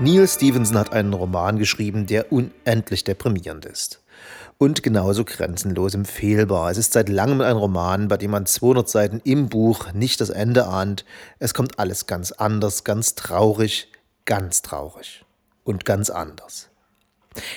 Neil Stevenson hat einen Roman geschrieben, der unendlich deprimierend ist. Und genauso grenzenlos empfehlbar. Es ist seit langem ein Roman, bei dem man 200 Seiten im Buch nicht das Ende ahnt. Es kommt alles ganz anders, ganz traurig, ganz traurig und ganz anders.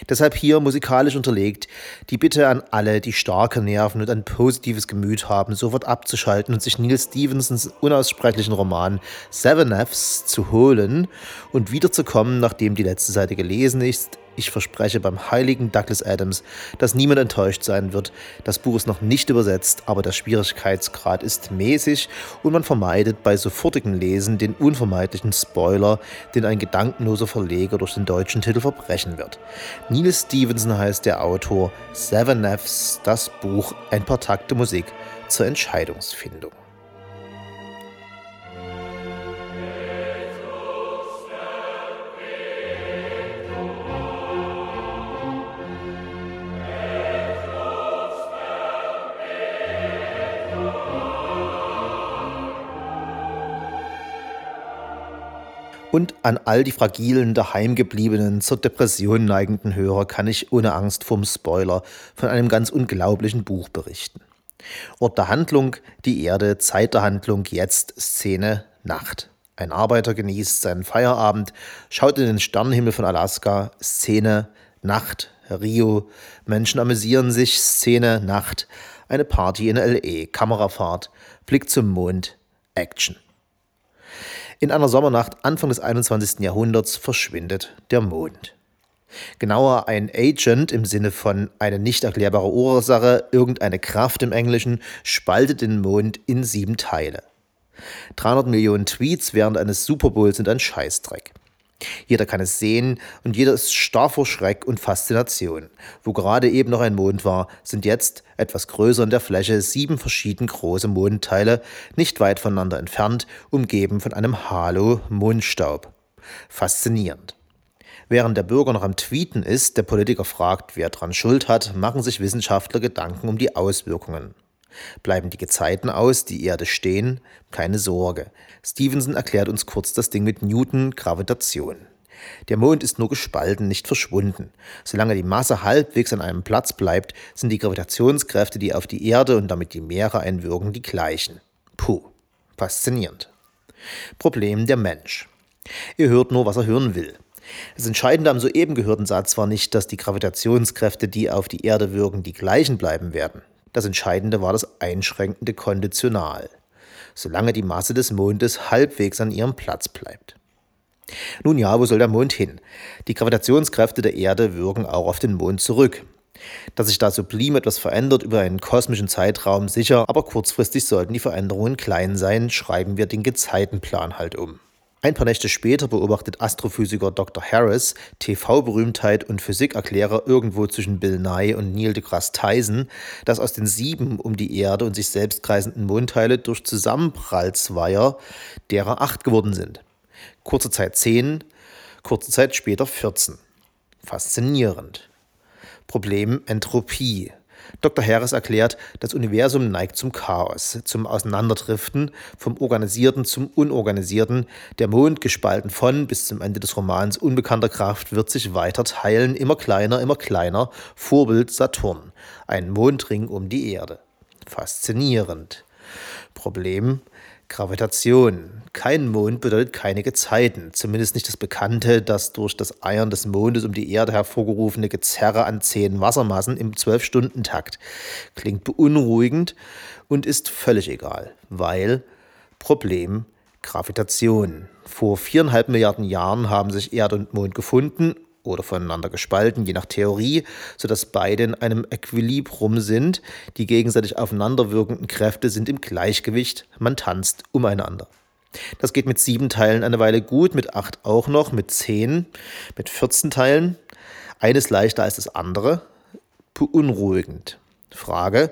Deshalb hier musikalisch unterlegt die Bitte an alle, die starke Nerven und ein positives Gemüt haben, sofort abzuschalten und sich Neil Stevensons unaussprechlichen Roman Seven F's zu holen und wiederzukommen, nachdem die letzte Seite gelesen ist, ich verspreche beim heiligen Douglas Adams, dass niemand enttäuscht sein wird. Das Buch ist noch nicht übersetzt, aber der Schwierigkeitsgrad ist mäßig und man vermeidet bei sofortigem Lesen den unvermeidlichen Spoiler, den ein gedankenloser Verleger durch den deutschen Titel verbrechen wird. Neil Stevenson heißt der Autor, Seven F's, das Buch, ein paar Takte Musik zur Entscheidungsfindung. Und an all die fragilen, daheimgebliebenen, zur Depression neigenden Hörer kann ich ohne Angst vorm Spoiler von einem ganz unglaublichen Buch berichten. Ort der Handlung, die Erde, Zeit der Handlung, jetzt Szene, Nacht. Ein Arbeiter genießt seinen Feierabend, schaut in den Sternenhimmel von Alaska, Szene, Nacht, Rio, Menschen amüsieren sich, Szene, Nacht, eine Party in LE, Kamerafahrt, Blick zum Mond, Action. In einer Sommernacht Anfang des 21. Jahrhunderts verschwindet der Mond. Genauer ein Agent im Sinne von eine nicht erklärbare Ursache, irgendeine Kraft im Englischen, spaltet den Mond in sieben Teile. 300 Millionen Tweets während eines Super Bowls sind ein Scheißdreck. Jeder kann es sehen und jeder ist starr vor Schreck und Faszination. Wo gerade eben noch ein Mond war, sind jetzt, etwas größer in der Fläche, sieben verschieden große Mondteile, nicht weit voneinander entfernt, umgeben von einem Halo Mondstaub. Faszinierend. Während der Bürger noch am Tweeten ist, der Politiker fragt, wer dran Schuld hat, machen sich Wissenschaftler Gedanken um die Auswirkungen. Bleiben die Gezeiten aus, die Erde stehen? Keine Sorge. Stevenson erklärt uns kurz das Ding mit Newton Gravitation. Der Mond ist nur gespalten, nicht verschwunden. Solange die Masse halbwegs an einem Platz bleibt, sind die Gravitationskräfte, die auf die Erde und damit die Meere einwirken, die gleichen. Puh, faszinierend. Problem der Mensch. Er hört nur, was er hören will. Das Entscheidende am soeben gehörten Satz war nicht, dass die Gravitationskräfte, die auf die Erde wirken, die gleichen bleiben werden. Das Entscheidende war das einschränkende Konditional, solange die Masse des Mondes halbwegs an ihrem Platz bleibt. Nun ja, wo soll der Mond hin? Die Gravitationskräfte der Erde wirken auch auf den Mond zurück. Dass sich da sublim etwas verändert über einen kosmischen Zeitraum, sicher, aber kurzfristig sollten die Veränderungen klein sein, schreiben wir den Gezeitenplan halt um. Ein paar Nächte später beobachtet Astrophysiker Dr. Harris, TV-Berühmtheit und Physikerklärer irgendwo zwischen Bill Nye und Neil deGrasse Tyson, dass aus den sieben um die Erde und sich selbst kreisenden Mondteile durch Zusammenprallzweier derer acht geworden sind. Kurze Zeit zehn, kurze Zeit später 14. Faszinierend. Problem Entropie. Dr. Harris erklärt, das Universum neigt zum Chaos, zum Auseinanderdriften, vom Organisierten zum Unorganisierten. Der Mond, gespalten von bis zum Ende des Romans unbekannter Kraft, wird sich weiter teilen, immer kleiner, immer kleiner. Vorbild Saturn, ein Mondring um die Erde. Faszinierend. Problem Gravitation. Kein Mond bedeutet keine Gezeiten, zumindest nicht das Bekannte, das durch das Eiern des Mondes um die Erde hervorgerufene Gezerre an zehn Wassermassen im Zwölf-Stunden-Takt. Klingt beunruhigend und ist völlig egal, weil Problem Gravitation. Vor viereinhalb Milliarden Jahren haben sich Erde und Mond gefunden oder voneinander gespalten, je nach Theorie, sodass beide in einem Äquilibrum sind. Die gegenseitig aufeinanderwirkenden Kräfte sind im Gleichgewicht, man tanzt umeinander. Das geht mit sieben Teilen eine Weile gut, mit acht auch noch, mit zehn, mit 14 Teilen. Eines leichter als das andere. Beunruhigend. Frage,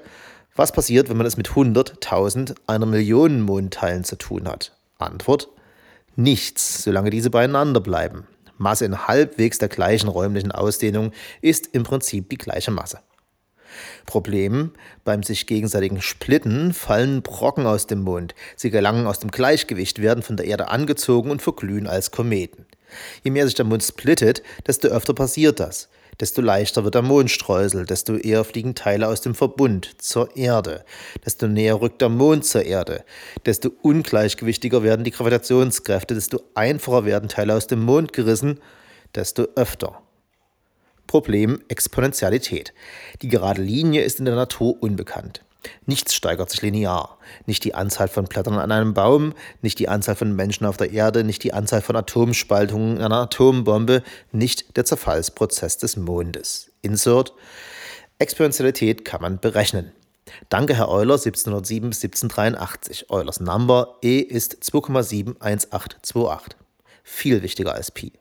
was passiert, wenn man es mit 100, 1000, einer Million Mondteilen zu tun hat? Antwort, nichts, solange diese beieinander bleiben. Masse in halbwegs der gleichen räumlichen Ausdehnung ist im Prinzip die gleiche Masse. Problem, beim sich gegenseitigen Splitten fallen Brocken aus dem Mond. Sie gelangen aus dem Gleichgewicht, werden von der Erde angezogen und verglühen als Kometen. Je mehr sich der Mond splittet, desto öfter passiert das. Desto leichter wird der Mondstreusel, desto eher fliegen Teile aus dem Verbund zur Erde, desto näher rückt der Mond zur Erde, desto ungleichgewichtiger werden die Gravitationskräfte, desto einfacher werden Teile aus dem Mond gerissen, desto öfter. Problem Exponentialität. Die gerade Linie ist in der Natur unbekannt. Nichts steigert sich linear. Nicht die Anzahl von Blättern an einem Baum, nicht die Anzahl von Menschen auf der Erde, nicht die Anzahl von Atomspaltungen einer Atombombe, nicht der Zerfallsprozess des Mondes. Insert. Exponentialität kann man berechnen. Danke, Herr Euler, 1707 1783. Eulers Number E ist 2,71828. Viel wichtiger als Pi.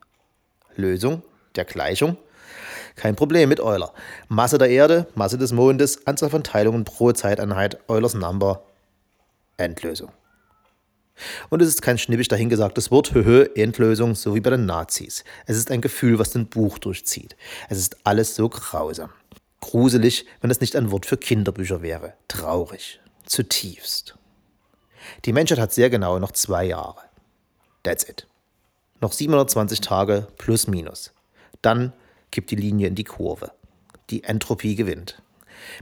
Lösung der Gleichung kein Problem mit Euler. Masse der Erde, Masse des Mondes, Anzahl von Teilungen pro Zeiteinheit, Eulers Number, Endlösung. Und es ist kein schnippisch dahingesagtes Wort, höhö, Endlösung, so wie bei den Nazis. Es ist ein Gefühl, was den Buch durchzieht. Es ist alles so grausam. Gruselig, wenn es nicht ein Wort für Kinderbücher wäre. Traurig. Zutiefst. Die Menschheit hat sehr genau noch zwei Jahre. That's it. Noch 720 Tage plus minus. Dann kippt die Linie in die Kurve. Die Entropie gewinnt.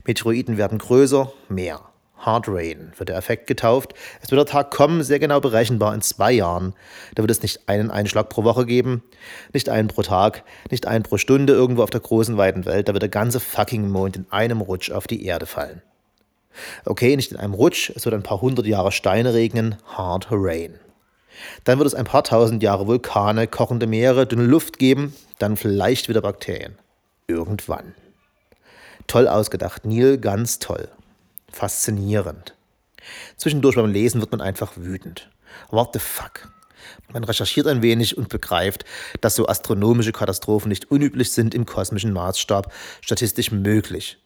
Meteoriten werden größer, mehr. Hard Rain wird der Effekt getauft. Es wird der Tag kommen, sehr genau berechenbar in zwei Jahren. Da wird es nicht einen Einschlag pro Woche geben, nicht einen pro Tag, nicht einen pro Stunde irgendwo auf der großen weiten Welt. Da wird der ganze fucking Mond in einem Rutsch auf die Erde fallen. Okay, nicht in einem Rutsch, es wird ein paar hundert Jahre Steine regnen, Hard Rain. Dann wird es ein paar tausend Jahre Vulkane, kochende Meere, dünne Luft geben, dann vielleicht wieder Bakterien. Irgendwann. Toll ausgedacht, Neil, ganz toll. Faszinierend. Zwischendurch beim Lesen wird man einfach wütend. What the fuck? Man recherchiert ein wenig und begreift, dass so astronomische Katastrophen nicht unüblich sind im kosmischen Maßstab, statistisch möglich.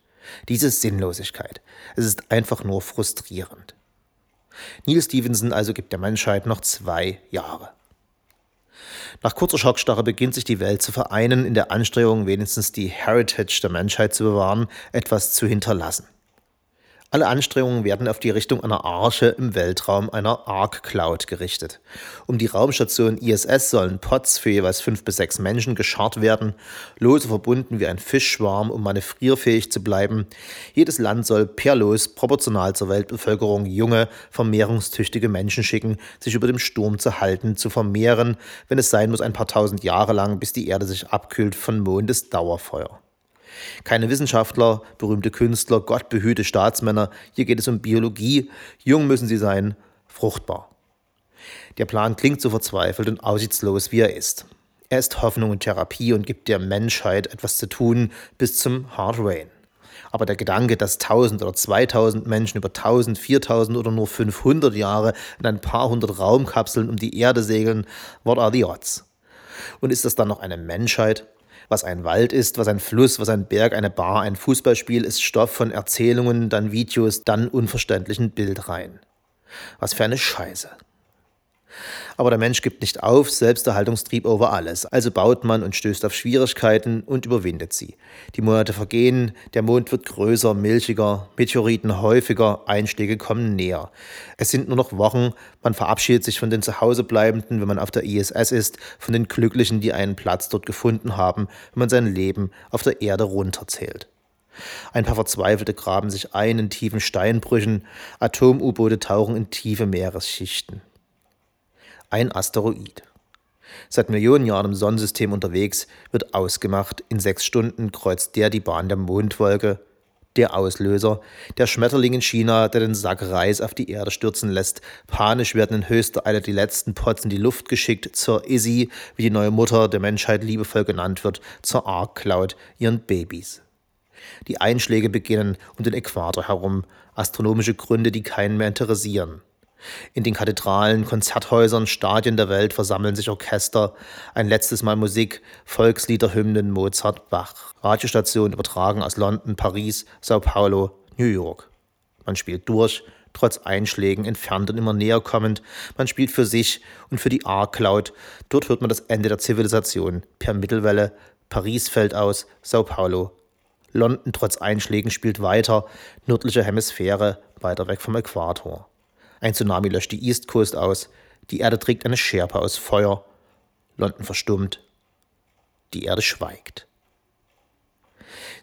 Diese Sinnlosigkeit. Es ist einfach nur frustrierend. Neil Stevenson also gibt der Menschheit noch zwei Jahre. Nach kurzer Schockstarre beginnt sich die Welt zu vereinen in der Anstrengung, wenigstens die Heritage der Menschheit zu bewahren, etwas zu hinterlassen. Alle Anstrengungen werden auf die Richtung einer Arche im Weltraum, einer Ark Cloud gerichtet. Um die Raumstation ISS sollen Pots für jeweils fünf bis sechs Menschen gescharrt werden, lose verbunden wie ein Fischschwarm, um manövrierfähig zu bleiben. Jedes Land soll per Los proportional zur Weltbevölkerung junge, vermehrungstüchtige Menschen schicken, sich über dem Sturm zu halten, zu vermehren, wenn es sein muss, ein paar tausend Jahre lang, bis die Erde sich abkühlt von Mondesdauerfeuer. Keine Wissenschaftler, berühmte Künstler, gottbehüte Staatsmänner, hier geht es um Biologie. Jung müssen sie sein, fruchtbar. Der Plan klingt so verzweifelt und aussichtslos, wie er ist. Er ist Hoffnung und Therapie und gibt der Menschheit etwas zu tun bis zum Hard Rain. Aber der Gedanke, dass 1000 oder 2000 Menschen über 1000, 4000 oder nur 500 Jahre in ein paar hundert Raumkapseln um die Erde segeln, what are the odds? Und ist das dann noch eine Menschheit? Was ein Wald ist, was ein Fluss, was ein Berg, eine Bar, ein Fußballspiel ist Stoff von Erzählungen, dann Videos, dann unverständlichen Bildreihen. Was für eine Scheiße. Aber der Mensch gibt nicht auf, Selbsterhaltungstrieb over alles. Also baut man und stößt auf Schwierigkeiten und überwindet sie. Die Monate vergehen, der Mond wird größer, milchiger, Meteoriten häufiger, Einschläge kommen näher. Es sind nur noch Wochen, man verabschiedet sich von den Zuhausebleibenden, wenn man auf der ISS ist, von den Glücklichen, die einen Platz dort gefunden haben, wenn man sein Leben auf der Erde runterzählt. Ein paar Verzweifelte graben sich ein in tiefen Steinbrüchen, Atom-U-Boote tauchen in tiefe Meeresschichten ein Asteroid. Seit Millionen Jahren im Sonnensystem unterwegs, wird ausgemacht, in sechs Stunden kreuzt der die Bahn der Mondwolke, der Auslöser, der Schmetterling in China, der den Sack Reis auf die Erde stürzen lässt. Panisch werden in höchster Eile die letzten Pots in die Luft geschickt, zur Izzy, wie die neue Mutter der Menschheit liebevoll genannt wird, zur Ark Cloud, ihren Babys. Die Einschläge beginnen um den Äquator herum, astronomische Gründe, die keinen mehr interessieren. In den Kathedralen, Konzerthäusern, Stadien der Welt versammeln sich Orchester, ein letztes Mal Musik, Volkslieder, Hymnen, Mozart, Bach. Radiostationen übertragen aus London, Paris, Sao Paulo, New York. Man spielt durch, trotz Einschlägen, entfernt und immer näher kommend. Man spielt für sich und für die A-Cloud. Dort hört man das Ende der Zivilisation. Per Mittelwelle, Paris fällt aus, Sao Paulo. London trotz Einschlägen spielt weiter, nördliche Hemisphäre, weiter weg vom Äquator. Ein Tsunami löscht die East Coast aus. Die Erde trägt eine Schärpe aus Feuer. London verstummt. Die Erde schweigt.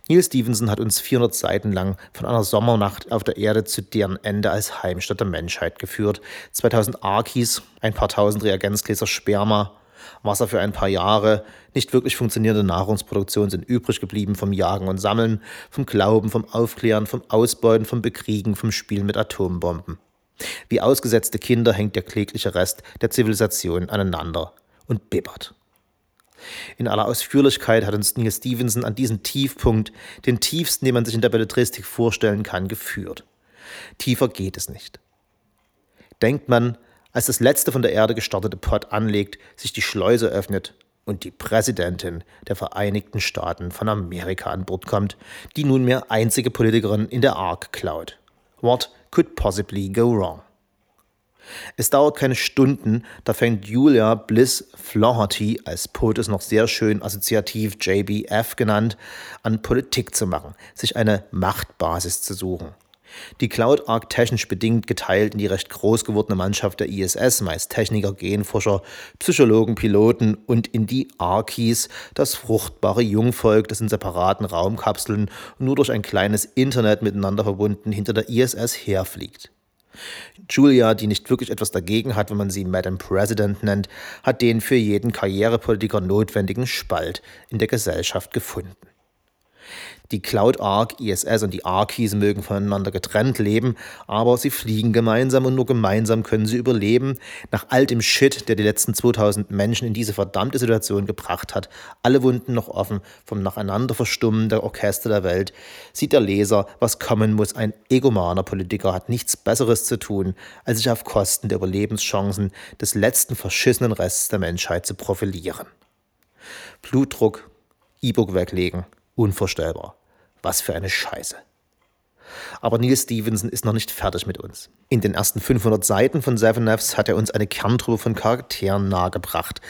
Neil Stevenson hat uns 400 Seiten lang von einer Sommernacht auf der Erde zu deren Ende als Heimstatt der Menschheit geführt. 2000 Arkis, ein paar tausend Reagenzgläser Sperma, Wasser für ein paar Jahre, nicht wirklich funktionierende Nahrungsproduktion sind übrig geblieben vom Jagen und Sammeln, vom Glauben, vom Aufklären, vom Ausbeuten, vom Bekriegen, vom Spielen mit Atombomben. Wie ausgesetzte Kinder hängt der klägliche Rest der Zivilisation aneinander und bibbert. In aller Ausführlichkeit hat uns Neil Stevenson an diesen Tiefpunkt, den tiefsten, den man sich in der Belletristik vorstellen kann, geführt. Tiefer geht es nicht. Denkt man, als das letzte von der Erde gestartete Pod anlegt, sich die Schleuse öffnet und die Präsidentin der Vereinigten Staaten von Amerika an Bord kommt, die nunmehr einzige Politikerin in der Ark klaut. What could possibly go wrong? Es dauert keine Stunden, da fängt Julia Bliss Flaherty, als POTUS noch sehr schön assoziativ JBF genannt, an Politik zu machen, sich eine Machtbasis zu suchen. Die Cloud Arc technisch bedingt geteilt in die recht groß gewordene Mannschaft der ISS, meist Techniker, Genforscher, Psychologen, Piloten und in die Arkies, das fruchtbare Jungvolk, das in separaten Raumkapseln nur durch ein kleines Internet miteinander verbunden hinter der ISS herfliegt. Julia, die nicht wirklich etwas dagegen hat, wenn man sie Madam President nennt, hat den für jeden Karrierepolitiker notwendigen Spalt in der Gesellschaft gefunden. Die Cloud Arc, ISS und die Arkies mögen voneinander getrennt leben, aber sie fliegen gemeinsam und nur gemeinsam können sie überleben. Nach all dem Shit, der die letzten 2000 Menschen in diese verdammte Situation gebracht hat, alle Wunden noch offen vom Nacheinanderverstummen der Orchester der Welt, sieht der Leser, was kommen muss. Ein egomaner Politiker hat nichts Besseres zu tun, als sich auf Kosten der Überlebenschancen des letzten verschissenen Rests der Menschheit zu profilieren. Blutdruck, E-Book weglegen, Unvorstellbar. Was für eine Scheiße. Aber Neil Stevenson ist noch nicht fertig mit uns. In den ersten 500 Seiten von Seven Fs hat er uns eine Kerntruppe von Charakteren nahegebracht.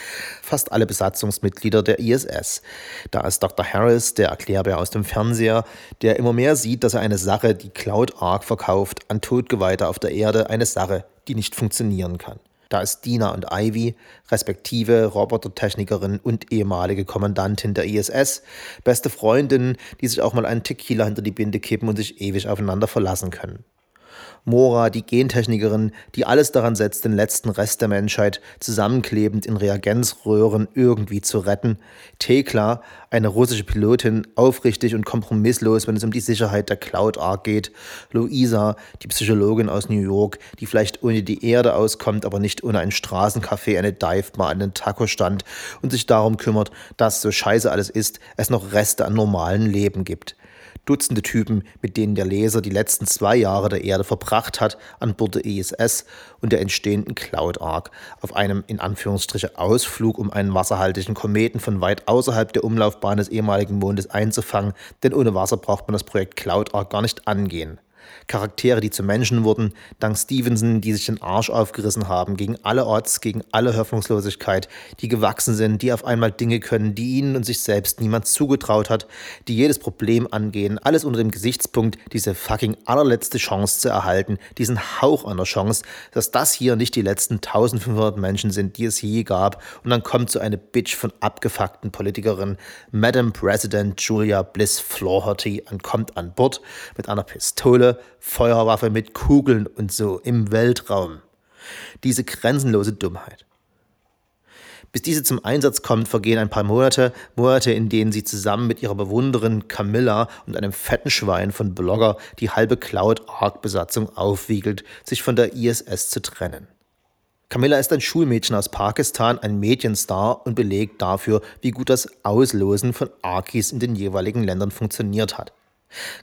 Fast alle Besatzungsmitglieder der ISS. Da ist Dr. Harris, der Erklärbär aus dem Fernseher, der immer mehr sieht, dass er eine Sache, die Cloud Ark verkauft, an Todgeweihte auf der Erde, eine Sache, die nicht funktionieren kann. Da ist Dina und Ivy, respektive Robotertechnikerin und ehemalige Kommandantin der ISS, beste Freundinnen, die sich auch mal einen Tequila hinter die Binde kippen und sich ewig aufeinander verlassen können. Mora, die Gentechnikerin, die alles daran setzt, den letzten Rest der Menschheit zusammenklebend in Reagenzröhren irgendwie zu retten. Tekla, eine russische Pilotin, aufrichtig und kompromisslos, wenn es um die Sicherheit der Cloud Ark geht. Luisa, die Psychologin aus New York, die vielleicht ohne die Erde auskommt, aber nicht ohne ein Straßencafé, eine Dive-Bar, einen Taco-Stand und sich darum kümmert, dass, so scheiße alles ist, es noch Reste an normalen Leben gibt. Dutzende Typen, mit denen der Leser die letzten zwei Jahre der Erde verbracht hat, an Bord der ISS und der entstehenden Cloud Ark, auf einem in Anführungsstriche Ausflug, um einen wasserhaltigen Kometen von weit außerhalb der Umlaufbahn des ehemaligen Mondes einzufangen, denn ohne Wasser braucht man das Projekt Cloud Ark gar nicht angehen. Charaktere, die zu Menschen wurden, dank Stevenson, die sich den Arsch aufgerissen haben, gegen alle Odds, gegen alle Hoffnungslosigkeit, die gewachsen sind, die auf einmal Dinge können, die ihnen und sich selbst niemand zugetraut hat, die jedes Problem angehen, alles unter dem Gesichtspunkt, diese fucking allerletzte Chance zu erhalten, diesen Hauch einer Chance, dass das hier nicht die letzten 1500 Menschen sind, die es je gab, und dann kommt so eine Bitch von abgefuckten Politikerin, Madam President Julia Bliss Flaherty, und kommt an Bord mit einer Pistole, Feuerwaffe mit Kugeln und so im Weltraum. Diese grenzenlose Dummheit. Bis diese zum Einsatz kommt, vergehen ein paar Monate, Monate, in denen sie zusammen mit ihrer Bewunderin Camilla und einem fetten Schwein von Blogger die halbe Cloud-Arc-Besatzung aufwiegelt, sich von der ISS zu trennen. Camilla ist ein Schulmädchen aus Pakistan, ein Medienstar und belegt dafür, wie gut das Auslosen von Arkis in den jeweiligen Ländern funktioniert hat.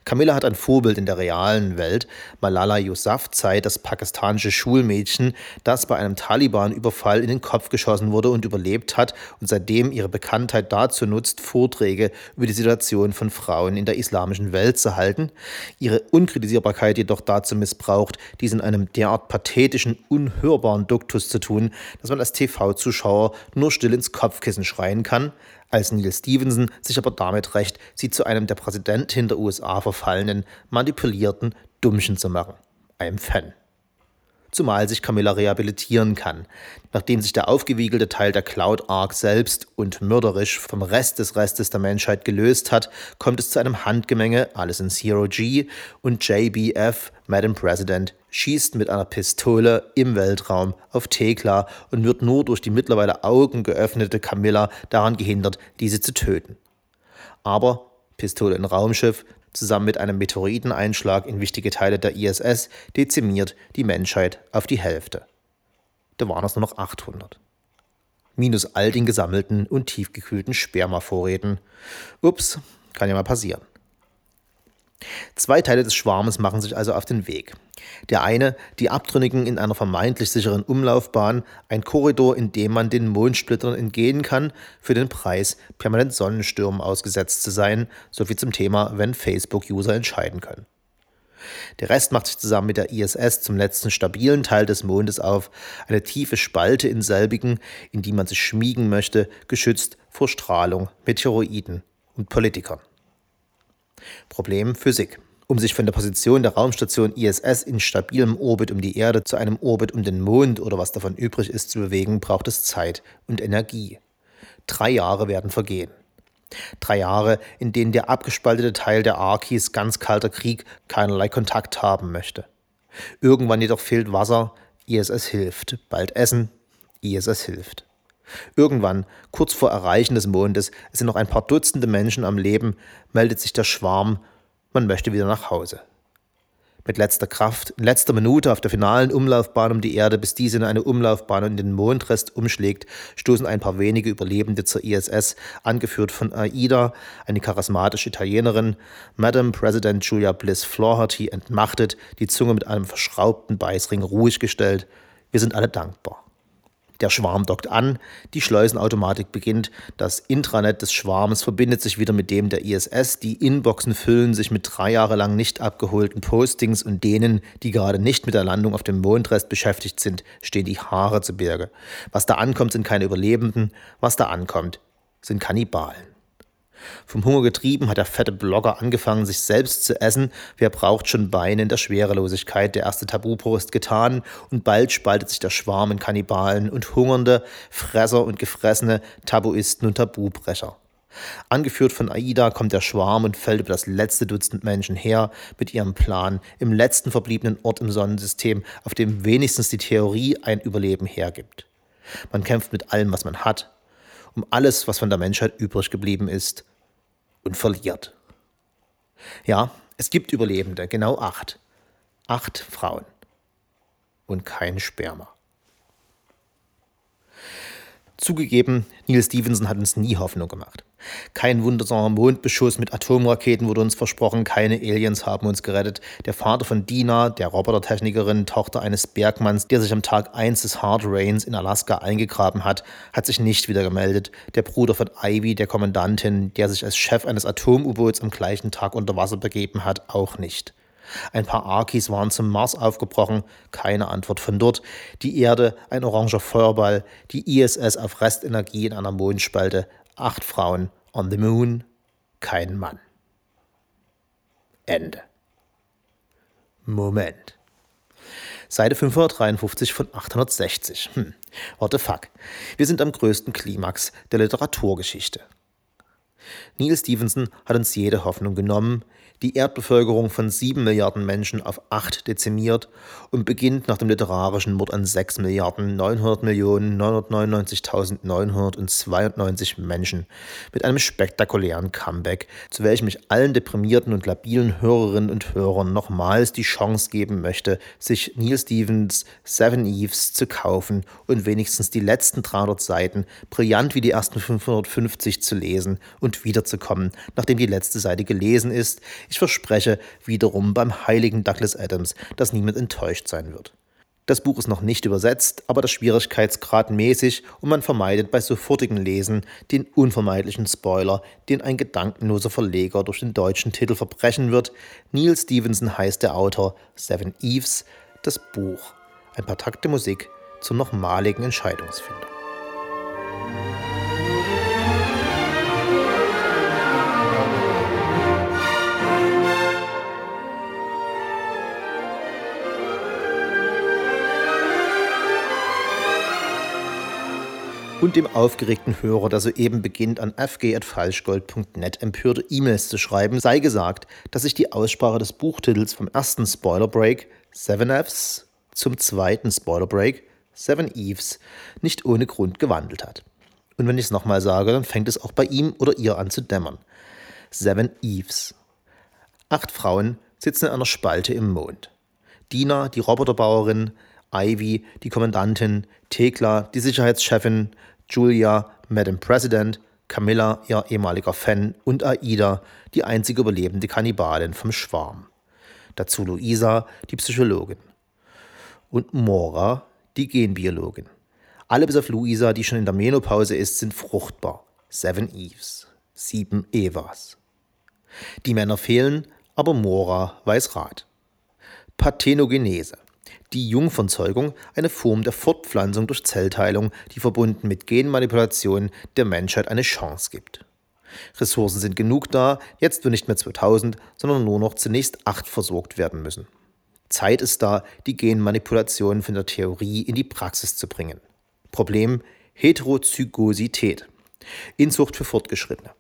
Camilla hat ein Vorbild in der realen Welt. Malala Yousafzai, das pakistanische Schulmädchen, das bei einem Taliban-Überfall in den Kopf geschossen wurde und überlebt hat und seitdem ihre Bekanntheit dazu nutzt, Vorträge über die Situation von Frauen in der islamischen Welt zu halten, ihre Unkritisierbarkeit jedoch dazu missbraucht, dies in einem derart pathetischen, unhörbaren Duktus zu tun, dass man als TV-Zuschauer nur still ins Kopfkissen schreien kann, als Neil Stevenson sich aber damit rächt, sie zu einem der Präsidentin der USA verfallenen, manipulierten Dummchen zu machen. Einem Fan. Zumal sich Camilla rehabilitieren kann. Nachdem sich der aufgewiegelte Teil der Cloud Ark selbst und mörderisch vom Rest des Restes der Menschheit gelöst hat, kommt es zu einem Handgemenge, alles in Zero G, und JBF, Madam President, schießt mit einer Pistole im Weltraum auf Thekla und wird nur durch die mittlerweile Augen geöffnete Camilla daran gehindert, diese zu töten. Aber Pistole in Raumschiff, zusammen mit einem Meteoriteneinschlag in wichtige Teile der ISS dezimiert die Menschheit auf die Hälfte. Da waren es nur noch 800. Minus all den gesammelten und tiefgekühlten Spermavorräten. Ups, kann ja mal passieren. Zwei Teile des Schwarmes machen sich also auf den Weg. Der eine, die Abtrünnigen in einer vermeintlich sicheren Umlaufbahn, ein Korridor, in dem man den Mondsplittern entgehen kann, für den Preis, permanent Sonnenstürmen ausgesetzt zu sein, sowie zum Thema, wenn Facebook-User entscheiden können. Der Rest macht sich zusammen mit der ISS zum letzten stabilen Teil des Mondes auf, eine tiefe Spalte in selbigen, in die man sich schmiegen möchte, geschützt vor Strahlung, Meteoroiden und Politikern. Problem Physik. Um sich von der Position der Raumstation ISS in stabilem Orbit um die Erde zu einem Orbit um den Mond oder was davon übrig ist zu bewegen, braucht es Zeit und Energie. Drei Jahre werden vergehen. Drei Jahre, in denen der abgespaltete Teil der Arkis ganz kalter Krieg keinerlei Kontakt haben möchte. Irgendwann jedoch fehlt Wasser, ISS hilft. Bald Essen, ISS hilft. Irgendwann, kurz vor Erreichen des Mondes, es sind noch ein paar Dutzende Menschen am Leben, meldet sich der Schwarm man möchte wieder nach Hause. Mit letzter Kraft, in letzter Minute auf der finalen Umlaufbahn um die Erde, bis diese in eine Umlaufbahn und den Mondrest umschlägt, stoßen ein paar wenige Überlebende zur ISS, angeführt von Aida, eine charismatische Italienerin, Madame President Julia Bliss Flaherty entmachtet, die Zunge mit einem verschraubten Beißring ruhig gestellt. Wir sind alle dankbar. Der Schwarm dockt an, die Schleusenautomatik beginnt, das Intranet des Schwarms verbindet sich wieder mit dem der ISS, die Inboxen füllen sich mit drei Jahre lang nicht abgeholten Postings und denen, die gerade nicht mit der Landung auf dem Mondrest beschäftigt sind, stehen die Haare zu Berge. Was da ankommt, sind keine Überlebenden, was da ankommt, sind Kannibalen. Vom Hunger getrieben hat der fette Blogger angefangen, sich selbst zu essen. Wer braucht schon Beine in der Schwerelosigkeit? Der erste Tabubruch ist getan und bald spaltet sich der Schwarm in Kannibalen und hungernde Fresser und gefressene Tabuisten und Tabubrecher. Angeführt von Aida kommt der Schwarm und fällt über das letzte Dutzend Menschen her mit ihrem Plan, im letzten verbliebenen Ort im Sonnensystem, auf dem wenigstens die Theorie ein Überleben hergibt. Man kämpft mit allem, was man hat, um alles, was von der Menschheit übrig geblieben ist, und verliert. Ja, es gibt Überlebende, genau acht. Acht Frauen. Und kein Sperma. Zugegeben, Neil Stevenson hat uns nie Hoffnung gemacht. Kein wundersamer Mondbeschuss mit Atomraketen wurde uns versprochen, keine Aliens haben uns gerettet. Der Vater von Dina, der Robotertechnikerin, Tochter eines Bergmanns, der sich am Tag 1 des Hard Rains in Alaska eingegraben hat, hat sich nicht wieder gemeldet. Der Bruder von Ivy, der Kommandantin, der sich als Chef eines Atom-U-Boots am gleichen Tag unter Wasser begeben hat, auch nicht. Ein paar Arkis waren zum Mars aufgebrochen, keine Antwort von dort. Die Erde, ein oranger Feuerball, die ISS auf Restenergie in einer Mondspalte, acht Frauen on the Moon, kein Mann. Ende. Moment. Seite 553 von 860. Hm, what the fuck. Wir sind am größten Klimax der Literaturgeschichte. Neil Stevenson hat uns jede Hoffnung genommen, die Erdbevölkerung von 7 Milliarden Menschen auf 8 dezimiert und beginnt nach dem literarischen Mord an 6 Milliarden 900 Millionen 999.992 Menschen mit einem spektakulären Comeback, zu welchem ich allen deprimierten und labilen Hörerinnen und Hörern nochmals die Chance geben möchte, sich Neil Stevens Seven Eves zu kaufen und wenigstens die letzten 300 Seiten brillant wie die ersten 550 zu lesen und wiederzukommen, nachdem die letzte Seite gelesen ist, ich verspreche wiederum beim heiligen Douglas Adams, dass niemand enttäuscht sein wird. Das Buch ist noch nicht übersetzt, aber der Schwierigkeitsgrad mäßig und man vermeidet bei sofortigem Lesen den unvermeidlichen Spoiler, den ein gedankenloser Verleger durch den deutschen Titel verbrechen wird. Neil Stevenson heißt der Autor, Seven Eves, das Buch. Ein paar Takte Musik zur nochmaligen Entscheidungsfindung. Und dem aufgeregten Hörer, der soeben beginnt, an fg.falschgold.net empörte E-Mails zu schreiben, sei gesagt, dass sich die Aussprache des Buchtitels vom ersten Spoiler Break Seven Fs zum zweiten Spoiler Break Seven Eves nicht ohne Grund gewandelt hat. Und wenn ich es nochmal sage, dann fängt es auch bei ihm oder ihr an zu dämmern. Seven Eves. Acht Frauen sitzen in einer Spalte im Mond. Dina, die Roboterbauerin, Ivy, die Kommandantin, Thekla, die Sicherheitschefin, Julia, Madam President, Camilla, ihr ehemaliger Fan und Aida, die einzige überlebende Kannibalin vom Schwarm. Dazu Luisa, die Psychologin. Und Mora, die Genbiologin. Alle bis auf Luisa, die schon in der Menopause ist, sind fruchtbar. Seven Eves. Sieben Evas. Die Männer fehlen, aber Mora weiß Rat. Parthenogenese. Die Jungfernzeugung, eine Form der Fortpflanzung durch Zellteilung, die verbunden mit Genmanipulation der Menschheit eine Chance gibt. Ressourcen sind genug da, jetzt wird nicht mehr 2000, sondern nur noch zunächst acht versorgt werden müssen. Zeit ist da, die Genmanipulation von der Theorie in die Praxis zu bringen. Problem Heterozygosität. Inzucht für Fortgeschrittene.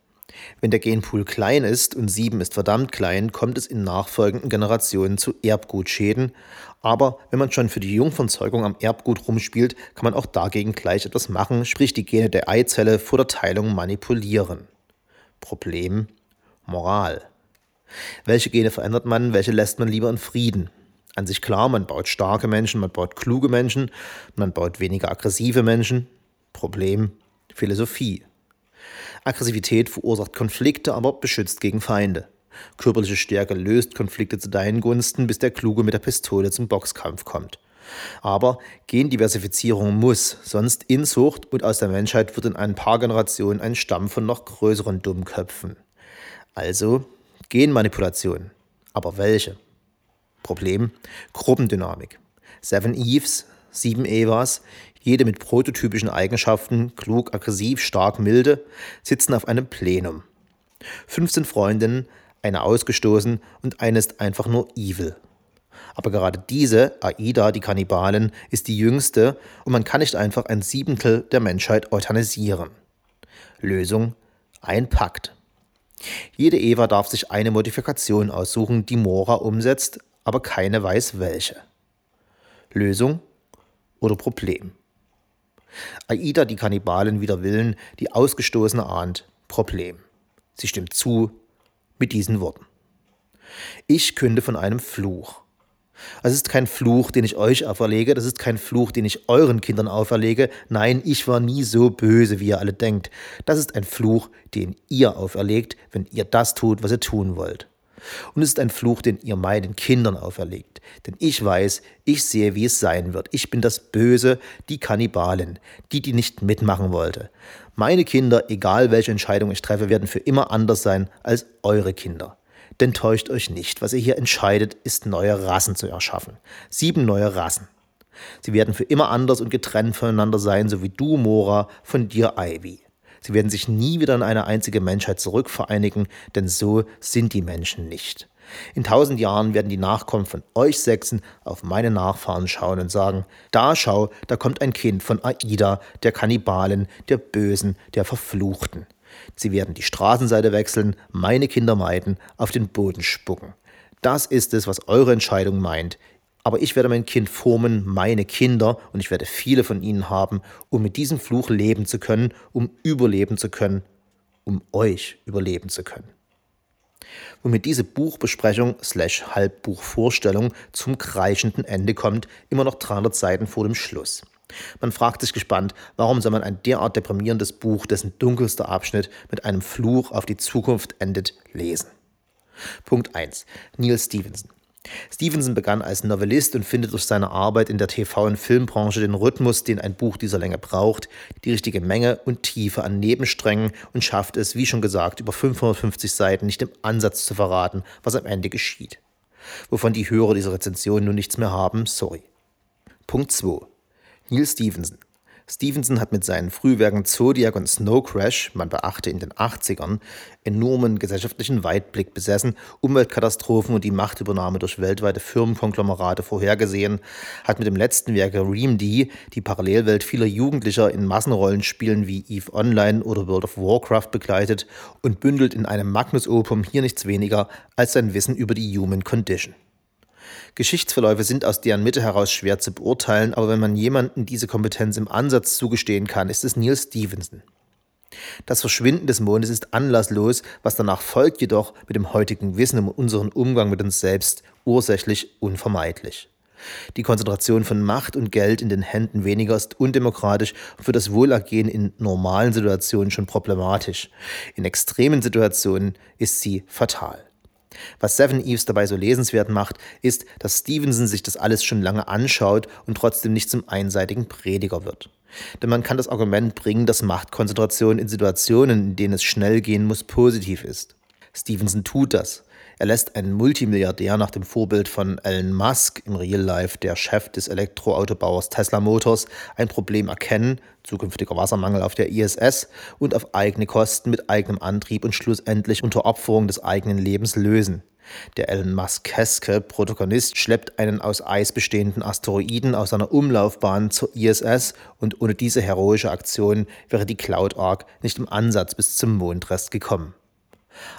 Wenn der Genpool klein ist und 7 ist verdammt klein, kommt es in nachfolgenden Generationen zu Erbgutschäden. Aber wenn man schon für die Jungfernzeugung am Erbgut rumspielt, kann man auch dagegen gleich etwas machen, sprich die Gene der Eizelle vor der Teilung manipulieren. Problem Moral. Welche Gene verändert man, welche lässt man lieber in Frieden? An sich klar, man baut starke Menschen, man baut kluge Menschen, man baut weniger aggressive Menschen. Problem Philosophie. Aggressivität verursacht Konflikte, aber beschützt gegen Feinde. Körperliche Stärke löst Konflikte zu deinen Gunsten, bis der Kluge mit der Pistole zum Boxkampf kommt. Aber Gendiversifizierung muss, sonst Inzucht und aus der Menschheit wird in ein paar Generationen ein Stamm von noch größeren Dummköpfen. Also Genmanipulation. Aber welche? Problem Gruppendynamik. Seven Eves, sieben Evas, jede mit prototypischen Eigenschaften, klug, aggressiv, stark, milde, sitzen auf einem Plenum. 15 Freundinnen, eine ausgestoßen und eine ist einfach nur evil. Aber gerade diese, Aida, die Kannibalin, ist die jüngste und man kann nicht einfach ein Siebentel der Menschheit euthanasieren. Lösung: ein Pakt. Jede Eva darf sich eine Modifikation aussuchen, die Mora umsetzt, aber keine weiß welche. Lösung oder Problem. Aida, die Kannibalin wider Willen, die Ausgestoßene ahnt, Problem. Sie stimmt zu mit diesen Worten. Ich künde von einem Fluch. Es ist kein Fluch, den ich euch auferlege, das ist kein Fluch, den ich euren Kindern auferlege. Nein, ich war nie so böse, wie ihr alle denkt. Das ist ein Fluch, den ihr auferlegt, wenn ihr das tut, was ihr tun wollt. Und es ist ein Fluch, den ihr meinen Kindern auferlegt. Denn ich weiß, ich sehe, wie es sein wird. Ich bin das Böse, die Kannibalin, die, die nicht mitmachen wollte. Meine Kinder, egal welche Entscheidung ich treffe, werden für immer anders sein als eure Kinder. Denn täuscht euch nicht, was ihr hier entscheidet, ist neue Rassen zu erschaffen. Sieben neue Rassen. Sie werden für immer anders und getrennt voneinander sein, so wie du, Mora, von dir, Ivy. Sie werden sich nie wieder in eine einzige Menschheit zurückvereinigen, denn so sind die Menschen nicht. In tausend Jahren werden die Nachkommen von euch Sechsen auf meine Nachfahren schauen und sagen, da schau, da kommt ein Kind von Aida, der Kannibalen, der Bösen, der Verfluchten. Sie werden die Straßenseite wechseln, meine Kinder meiden, auf den Boden spucken. Das ist es, was eure Entscheidung meint. Aber ich werde mein Kind formen, meine Kinder, und ich werde viele von ihnen haben, um mit diesem Fluch leben zu können, um überleben zu können, um euch überleben zu können. Womit diese Buchbesprechung slash Halbbuchvorstellung zum kreischenden Ende kommt, immer noch 300 Seiten vor dem Schluss. Man fragt sich gespannt, warum soll man ein derart deprimierendes Buch, dessen dunkelster Abschnitt mit einem Fluch auf die Zukunft endet, lesen. Punkt 1. Neil Stevenson. Stevenson begann als Novellist und findet durch seine Arbeit in der TV- und Filmbranche den Rhythmus, den ein Buch dieser Länge braucht, die richtige Menge und Tiefe an Nebensträngen und schafft es, wie schon gesagt, über 550 Seiten nicht im Ansatz zu verraten, was am Ende geschieht. Wovon die Hörer dieser Rezension nun nichts mehr haben, sorry. Punkt 2. Neil Stevenson. Stevenson hat mit seinen Frühwerken Zodiac und Snow Crash, man beachte in den 80ern, enormen gesellschaftlichen Weitblick besessen, Umweltkatastrophen und die Machtübernahme durch weltweite Firmenkonglomerate vorhergesehen, hat mit dem letzten Werk Ream D die Parallelwelt vieler Jugendlicher in Massenrollenspielen wie EVE Online oder World of Warcraft begleitet und bündelt in einem Magnus Opum hier nichts weniger als sein Wissen über die Human Condition. Geschichtsverläufe sind aus deren Mitte heraus schwer zu beurteilen, aber wenn man jemandem diese Kompetenz im Ansatz zugestehen kann, ist es Neil Stevenson. Das Verschwinden des Mondes ist anlasslos, was danach folgt jedoch mit dem heutigen Wissen um unseren Umgang mit uns selbst ursächlich unvermeidlich. Die Konzentration von Macht und Geld in den Händen weniger ist undemokratisch und für das Wohlergehen in normalen Situationen schon problematisch. In extremen Situationen ist sie fatal. Was Seven Eves dabei so lesenswert macht, ist, dass Stevenson sich das alles schon lange anschaut und trotzdem nicht zum einseitigen Prediger wird. Denn man kann das Argument bringen, dass Machtkonzentration in Situationen, in denen es schnell gehen muss, positiv ist. Stevenson tut das. Er lässt einen Multimilliardär nach dem Vorbild von Elon Musk im Real Life, der Chef des Elektroautobauers Tesla Motors, ein Problem erkennen, zukünftiger Wassermangel auf der ISS, und auf eigene Kosten mit eigenem Antrieb und schlussendlich unter Opferung des eigenen Lebens lösen. Der Elon Musk-keske Protagonist schleppt einen aus Eis bestehenden Asteroiden aus seiner Umlaufbahn zur ISS und ohne diese heroische Aktion wäre die Cloud Ark nicht im Ansatz bis zum Mondrest gekommen.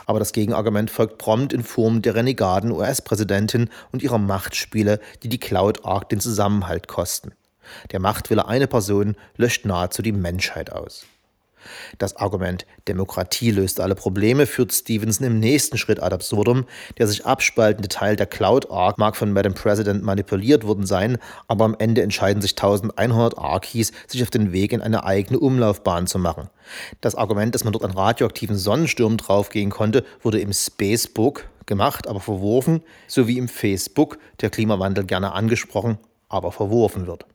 Aber das Gegenargument folgt prompt in Form der Renegaden US-Präsidentin und ihrer Machtspiele, die die Cloud Ark den Zusammenhalt kosten. Der Machtwille einer Person löscht nahezu die Menschheit aus. Das Argument Demokratie löst alle Probleme führt Stevenson im nächsten Schritt ad absurdum. Der sich abspaltende Teil der Cloud Arc mag von Madam President manipuliert worden sein, aber am Ende entscheiden sich 1100 Arkies, sich auf den Weg in eine eigene Umlaufbahn zu machen. Das Argument, dass man dort einen radioaktiven Sonnensturm draufgehen konnte, wurde im Spacebook gemacht, aber verworfen, sowie im Facebook der Klimawandel gerne angesprochen, aber verworfen wird.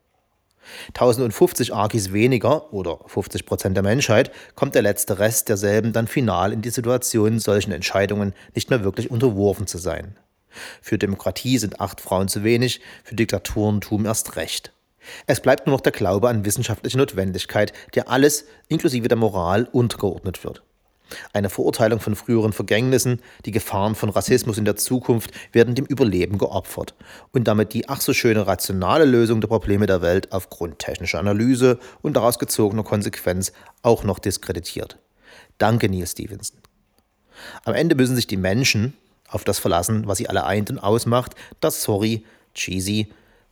1050 Arkis weniger oder 50 Prozent der Menschheit kommt der letzte Rest derselben dann final in die Situation, solchen Entscheidungen nicht mehr wirklich unterworfen zu sein. Für Demokratie sind acht Frauen zu wenig, für Diktaturentum erst recht. Es bleibt nur noch der Glaube an wissenschaftliche Notwendigkeit, der alles, inklusive der Moral, untergeordnet wird. Eine Verurteilung von früheren Vergängnissen, die Gefahren von Rassismus in der Zukunft werden dem Überleben geopfert und damit die ach so schöne rationale Lösung der Probleme der Welt aufgrund technischer Analyse und daraus gezogener Konsequenz auch noch diskreditiert. Danke, Neil Stevenson. Am Ende müssen sich die Menschen auf das verlassen, was sie alle eint und ausmacht, das, sorry, cheesy,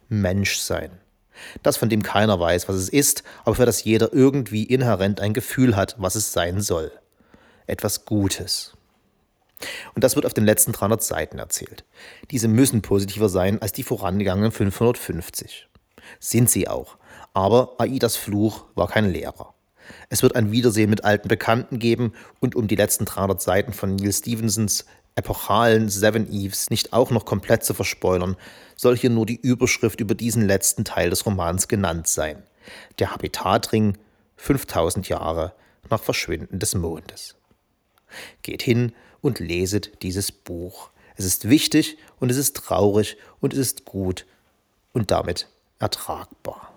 Menschsein. Das, von dem keiner weiß, was es ist, aber für das jeder irgendwie inhärent ein Gefühl hat, was es sein soll etwas Gutes. Und das wird auf den letzten 300 Seiten erzählt. Diese müssen positiver sein als die vorangegangenen 550. Sind sie auch. Aber Aidas Fluch war kein Lehrer. Es wird ein Wiedersehen mit alten Bekannten geben und um die letzten 300 Seiten von Neil Stevensons epochalen Seven Eves nicht auch noch komplett zu verspoilern, soll hier nur die Überschrift über diesen letzten Teil des Romans genannt sein. Der Habitatring 5000 Jahre nach Verschwinden des Mondes. Geht hin und leset dieses Buch. Es ist wichtig und es ist traurig und es ist gut und damit ertragbar.